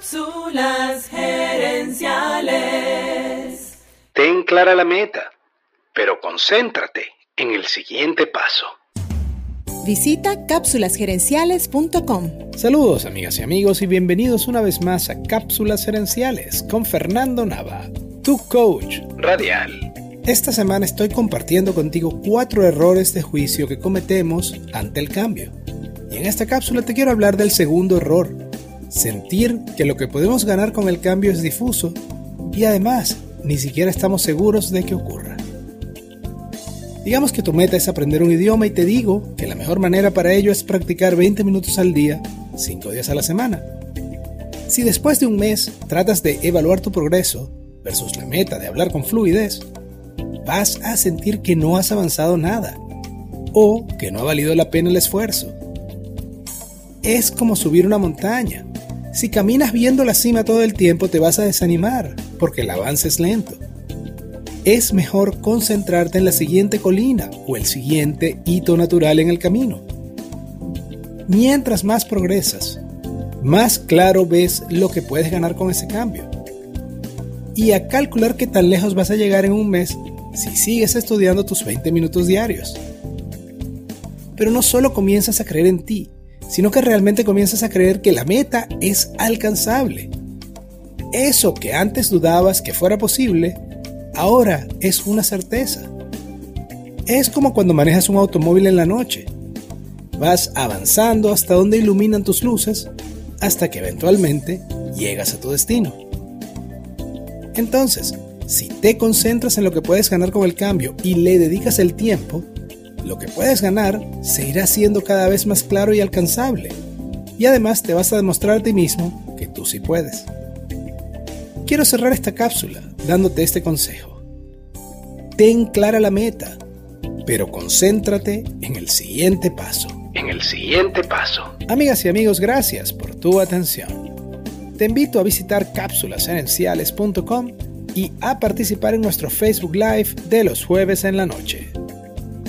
Cápsulas gerenciales. Ten clara la meta, pero concéntrate en el siguiente paso. Visita cápsulasgerenciales.com. Saludos amigas y amigos y bienvenidos una vez más a Cápsulas Gerenciales con Fernando Nava, tu coach radial. Esta semana estoy compartiendo contigo cuatro errores de juicio que cometemos ante el cambio. Y en esta cápsula te quiero hablar del segundo error, sentir que lo que podemos ganar con el cambio es difuso y además ni siquiera estamos seguros de que ocurra. Digamos que tu meta es aprender un idioma y te digo que la mejor manera para ello es practicar 20 minutos al día, 5 días a la semana. Si después de un mes tratas de evaluar tu progreso versus la meta de hablar con fluidez, vas a sentir que no has avanzado nada o que no ha valido la pena el esfuerzo. Es como subir una montaña. Si caminas viendo la cima todo el tiempo te vas a desanimar porque el avance es lento es mejor concentrarte en la siguiente colina o el siguiente hito natural en el camino. Mientras más progresas, más claro ves lo que puedes ganar con ese cambio. Y a calcular qué tan lejos vas a llegar en un mes si sigues estudiando tus 20 minutos diarios. Pero no solo comienzas a creer en ti, sino que realmente comienzas a creer que la meta es alcanzable. Eso que antes dudabas que fuera posible, ahora es una certeza. Es como cuando manejas un automóvil en la noche. Vas avanzando hasta donde iluminan tus luces hasta que eventualmente llegas a tu destino. Entonces, si te concentras en lo que puedes ganar con el cambio y le dedicas el tiempo, lo que puedes ganar se irá siendo cada vez más claro y alcanzable. Y además te vas a demostrar a ti mismo que tú sí puedes. Quiero cerrar esta cápsula dándote este consejo. Ten clara la meta, pero concéntrate en el siguiente paso. En el siguiente paso. Amigas y amigos, gracias por tu atención. Te invito a visitar cápsulasgerenciales.com y a participar en nuestro Facebook Live de los jueves en la noche.